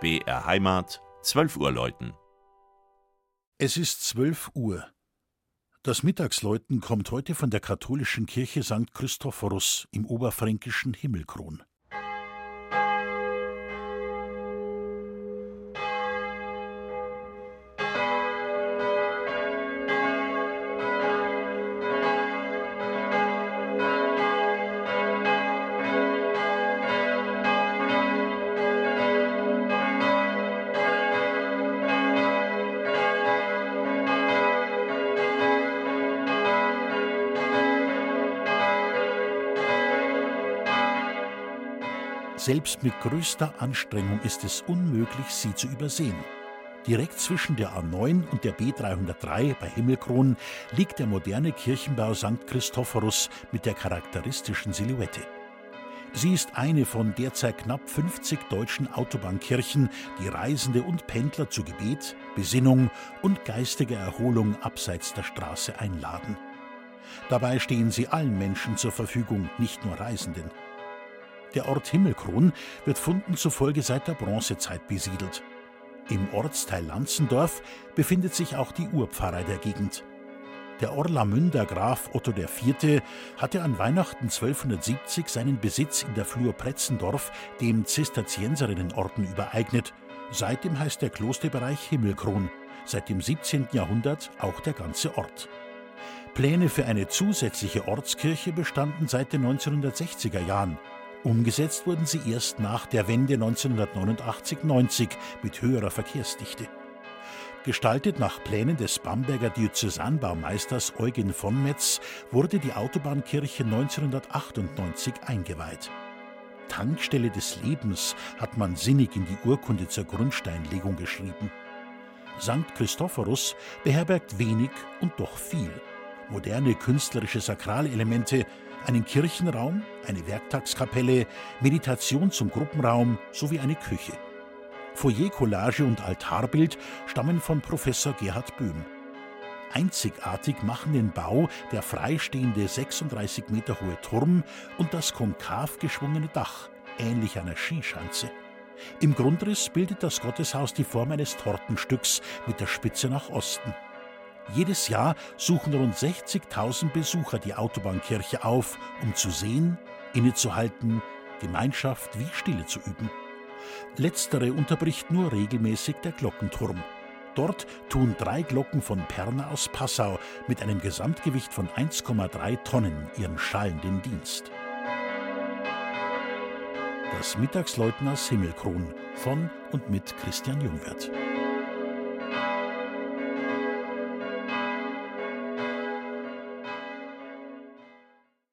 BR Heimat, 12 Uhr läuten. Es ist 12 Uhr. Das Mittagsläuten kommt heute von der katholischen Kirche St. Christophorus im oberfränkischen Himmelkron. Selbst mit größter Anstrengung ist es unmöglich, sie zu übersehen. Direkt zwischen der A9 und der B303 bei Himmelkron liegt der moderne Kirchenbau St. Christophorus mit der charakteristischen Silhouette. Sie ist eine von derzeit knapp 50 deutschen Autobahnkirchen, die Reisende und Pendler zu Gebet, Besinnung und geistiger Erholung abseits der Straße einladen. Dabei stehen sie allen Menschen zur Verfügung, nicht nur Reisenden. Der Ort Himmelkron wird Funden zufolge seit der Bronzezeit besiedelt. Im Ortsteil Lanzendorf befindet sich auch die Urpfarrei der Gegend. Der Orlamünder Graf Otto IV. hatte an Weihnachten 1270 seinen Besitz in der Flur Pretzendorf dem Zisterzienserinnenorden übereignet. Seitdem heißt der Klosterbereich Himmelkron, seit dem 17. Jahrhundert auch der ganze Ort. Pläne für eine zusätzliche Ortskirche bestanden seit den 1960er Jahren. Umgesetzt wurden sie erst nach der Wende 1989-90 mit höherer Verkehrsdichte. Gestaltet nach Plänen des Bamberger Diözesanbaumeisters Eugen von Metz wurde die Autobahnkirche 1998 eingeweiht. Tankstelle des Lebens hat man sinnig in die Urkunde zur Grundsteinlegung geschrieben. St. Christophorus beherbergt wenig und doch viel. Moderne künstlerische Sakralelemente, einen Kirchenraum, eine Werktagskapelle, Meditation zum Gruppenraum sowie eine Küche. Foyer-Collage und Altarbild stammen von Professor Gerhard Böhm. Einzigartig machen den Bau der freistehende 36 Meter hohe Turm und das konkav geschwungene Dach, ähnlich einer Skischanze. Im Grundriss bildet das Gotteshaus die Form eines Tortenstücks mit der Spitze nach Osten. Jedes Jahr suchen rund 60.000 Besucher die Autobahnkirche auf, um zu sehen, innezuhalten, Gemeinschaft wie Stille zu üben. Letztere unterbricht nur regelmäßig der Glockenturm. Dort tun drei Glocken von Perna aus Passau mit einem Gesamtgewicht von 1,3 Tonnen ihren schallenden Dienst. Das Mittagsläuten aus Himmelkron von und mit Christian Jungwirth.